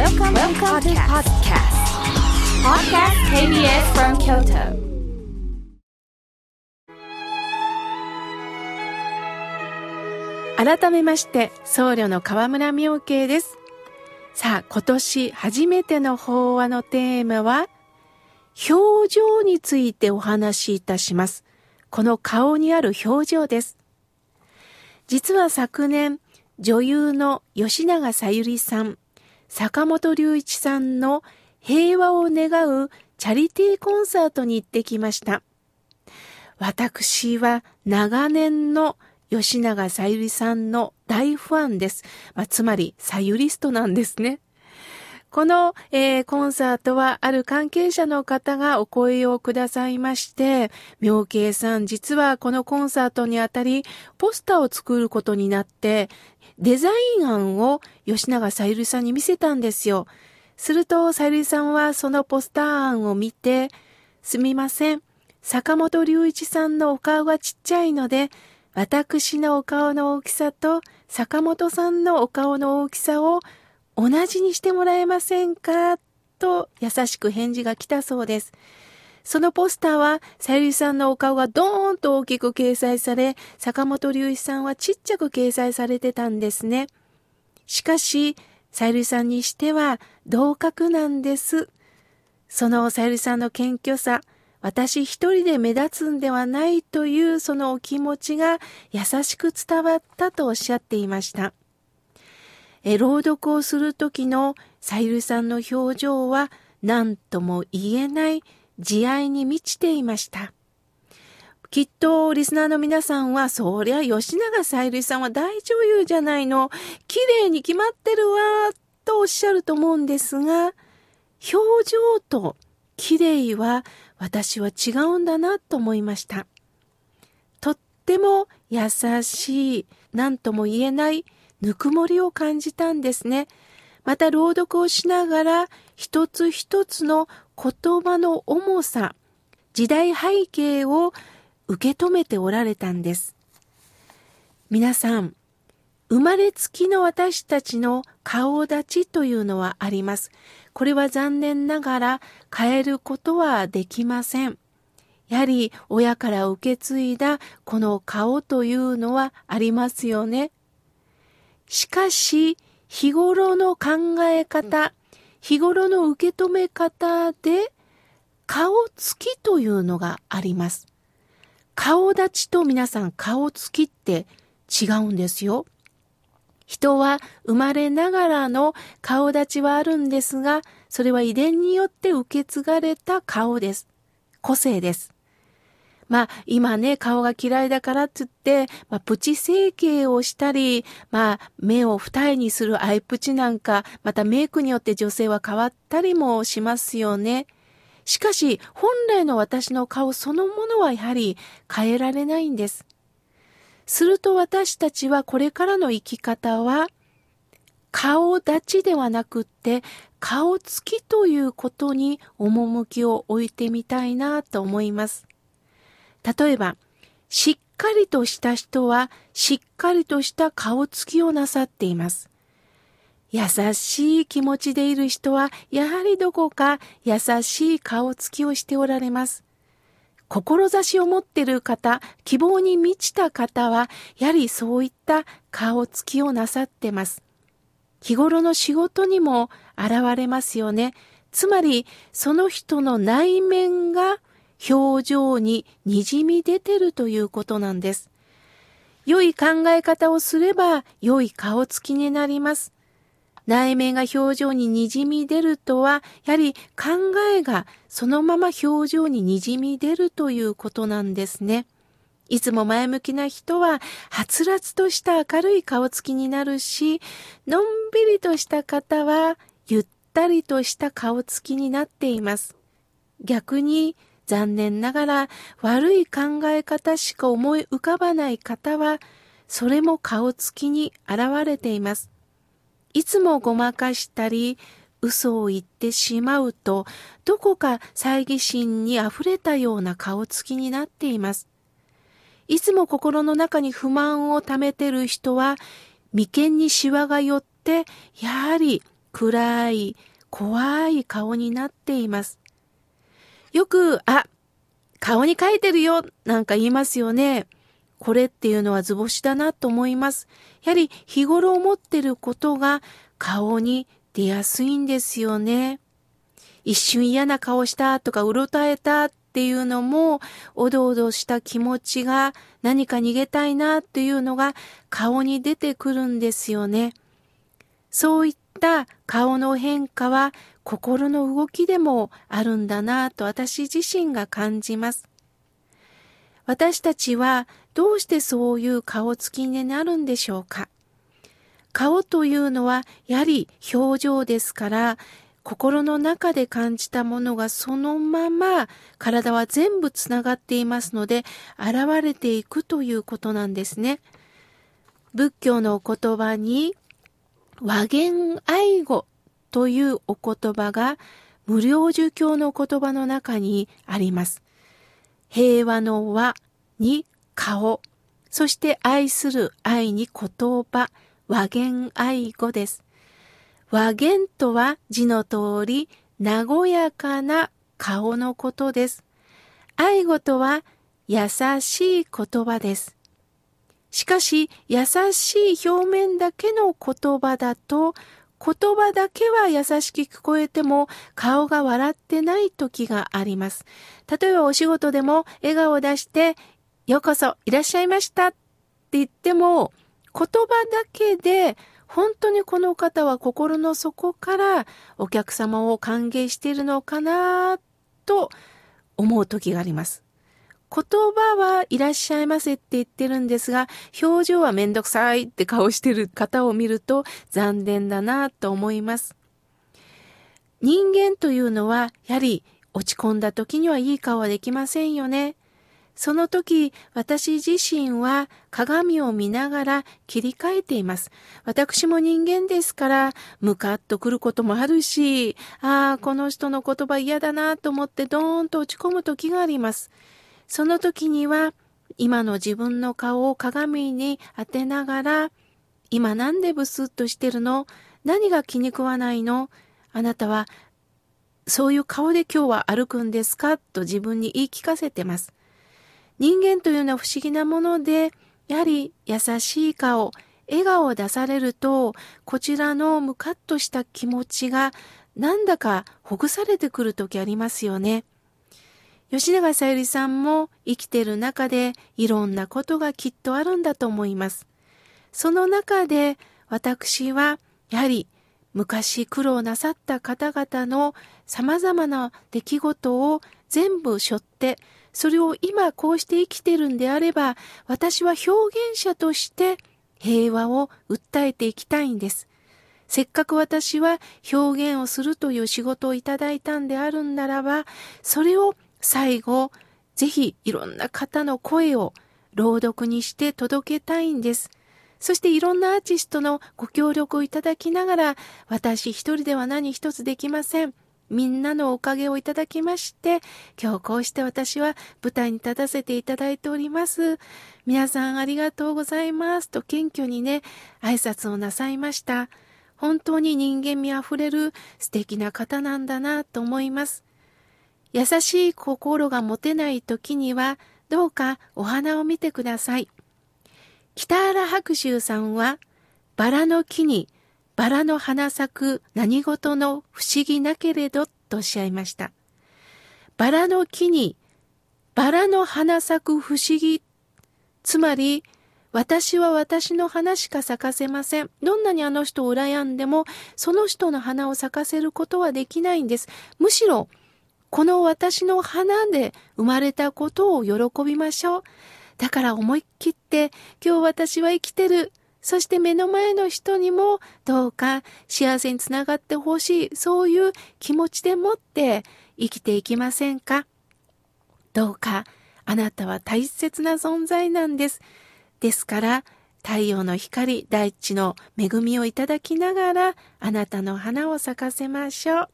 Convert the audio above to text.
Welcome, Welcome to podcast. Podcast KBS from Kyoto. 改めまして僧侶の河村明慶ですさあ今年初めての法話のテーマは表情についてお話しいたしますこの顔にある表情です実は昨年女優の吉永小百合さん坂本龍一さんの平和を願うチャリティーコンサートに行ってきました私は長年の吉永さゆりさんの大ファンです。まあ、つまり、さゆりストなんですね。この、えー、コンサートはある関係者の方がお声をくださいまして、妙慶さん実はこのコンサートにあたりポスターを作ることになってデザイン案を吉永さゆりさんに見せたんですよ。するとさゆりさんはそのポスター案を見て、すみません。坂本龍一さんのお顔がちっちゃいので、私のお顔の大きさと坂本さんのお顔の大きさを同じにしてもらえませんか？と優しく返事が来たそうです。そのポスターは、さゆりさんのお顔がドーンと大きく掲載され、坂本龍一さんはちっちゃく掲載されてたんですね。しかし、さゆりさんにしては同格なんです。そのさゆりさんの謙虚さ、私一人で目立つんではないというそのお気持ちが優しく伝わったとおっしゃっていました。え朗読をする時のさゆりさんの表情は何とも言えない慈愛に満ちていました。きっとリスナーの皆さんは、そりゃ吉永さゆりさんは大女優じゃないの。綺麗に決まってるわ、とおっしゃると思うんですが、表情と綺麗は私は違うんだなと思いました。とっても優しい、何とも言えないぬくもりを感じたんですね。また朗読をしながら一つ一つの言葉の重さ、時代背景を受け止めておられたんです。皆さん、生まれつきの私たちの顔立ちというのはあります。これは残念ながら変えることはできません。やはり親から受け継いだこの顔というのはありますよね。しかし、日頃の考え方、日頃の受け止め方で顔つきというのがあります。顔立ちと皆さん顔つきって違うんですよ。人は生まれながらの顔立ちはあるんですが、それは遺伝によって受け継がれた顔です。個性です。まあ、今ね、顔が嫌いだからって言って、まあ、プチ整形をしたり、まあ、目を二重にするアイプチなんか、またメイクによって女性は変わったりもしますよね。しかし、本来の私の顔そのものはやはり変えられないんです。すると私たちはこれからの生き方は、顔立ちではなくって、顔つきということに趣を置いてみたいなと思います。例えば、しっかりとした人は、しっかりとした顔つきをなさっています。優しい気持ちでいる人は、やはりどこか優しい顔つきをしておられます。志を持っている方、希望に満ちた方は、やはりそういった顔つきをなさってます。日頃の仕事にも現れますよね。つまり、その人の内面が表情に滲み出てるということなんです。良い考え方をすれば良い顔つきになります。内面が表情に滲み出るとは、やはり考えがそのまま表情に滲み出るということなんですね。いつも前向きな人は、はつらつとした明るい顔つきになるし、のんびりとした方は、ゆったりとした顔つきになっています。逆に、残念ながら悪い考え方しか思い浮かばない方は、それも顔つきに現れています。いつもごまかしたり、嘘を言ってしまうと、どこか猜疑心に溢れたような顔つきになっています。いつも心の中に不満を溜めてる人は、眉間にシワが寄って、やはり暗い、怖い顔になっています。よく、あ、顔に書いてるよ、なんか言いますよね。これっていうのは図星だなと思います。やはり日頃思ってることが顔に出やすいんですよね。一瞬嫌な顔したとかうろたえたっていうのも、おどおどした気持ちが何か逃げたいなっていうのが顔に出てくるんですよね。そういった顔の変化は心の動きでもあるんだなと私自身が感じます。私たちはどうしてそういう顔つきになるんでしょうか顔というのはやはり表情ですから心の中で感じたものがそのまま体は全部つながっていますので現れていくということなんですね。仏教のお言葉に和言愛語というお言葉が無料儒教の言葉の中にあります。平和の和に顔、そして愛する愛に言葉、和言愛語です。和言とは字の通り、和やかな顔のことです。愛語とは優しい言葉です。しかし、優しい表面だけの言葉だと、言葉だけは優しく聞こえても顔が笑ってない時があります。例えばお仕事でも笑顔を出してようこそいらっしゃいましたって言っても言葉だけで本当にこの方は心の底からお客様を歓迎しているのかなと思う時があります。言葉はいらっしゃいませって言ってるんですが、表情はめんどくさいって顔してる方を見ると残念だなと思います。人間というのは、やはり落ち込んだ時にはいい顔はできませんよね。その時、私自身は鏡を見ながら切り替えています。私も人間ですから、ムカッとくることもあるし、ああ、この人の言葉嫌だなと思ってドーンと落ち込む時があります。その時には、今の自分の顔を鏡に当てながら、今なんでブスッとしてるの？何が気に食わないの？あなたは、そういう顔で今日は歩くんですか？と自分に言い聞かせてます。人間というのは不思議なもので、やはり優しい顔、笑顔を出されると、こちらのムカッとした気持ちがなんだかほぐされてくる時ありますよね。吉永さゆりさんも生きてる中でいろんなことがきっとあるんだと思います。その中で私はやはり昔苦労なさった方々の様々な出来事を全部背負って、それを今こうして生きてるんであれば、私は表現者として平和を訴えていきたいんです。せっかく私は表現をするという仕事をいただいたんであるんならば、それを最後、ぜひいろんな方の声を朗読にして届けたいんです。そしていろんなアーティストのご協力をいただきながら、私一人では何一つできません。みんなのおかげをいただきまして、今日こうして私は舞台に立たせていただいております。皆さんありがとうございますと謙虚にね、挨拶をなさいました。本当に人間味あふれる素敵な方なんだなと思います。優しい心が持てない時には、どうかお花を見てください。北原白秋さんは、バラの木にバラの花咲く何事の不思議なけれどとおっしゃいました。バラの木にバラの花咲く不思議。つまり、私は私の花しか咲かせません。どんなにあの人を羨んでも、その人の花を咲かせることはできないんです。むしろ、この私の花で生まれたことを喜びましょう。だから思い切って今日私は生きてる。そして目の前の人にもどうか幸せにつながってほしい。そういう気持ちでもって生きていきませんか？どうかあなたは大切な存在なんです。ですから太陽の光、大地の恵みをいただきながらあなたの花を咲かせましょう。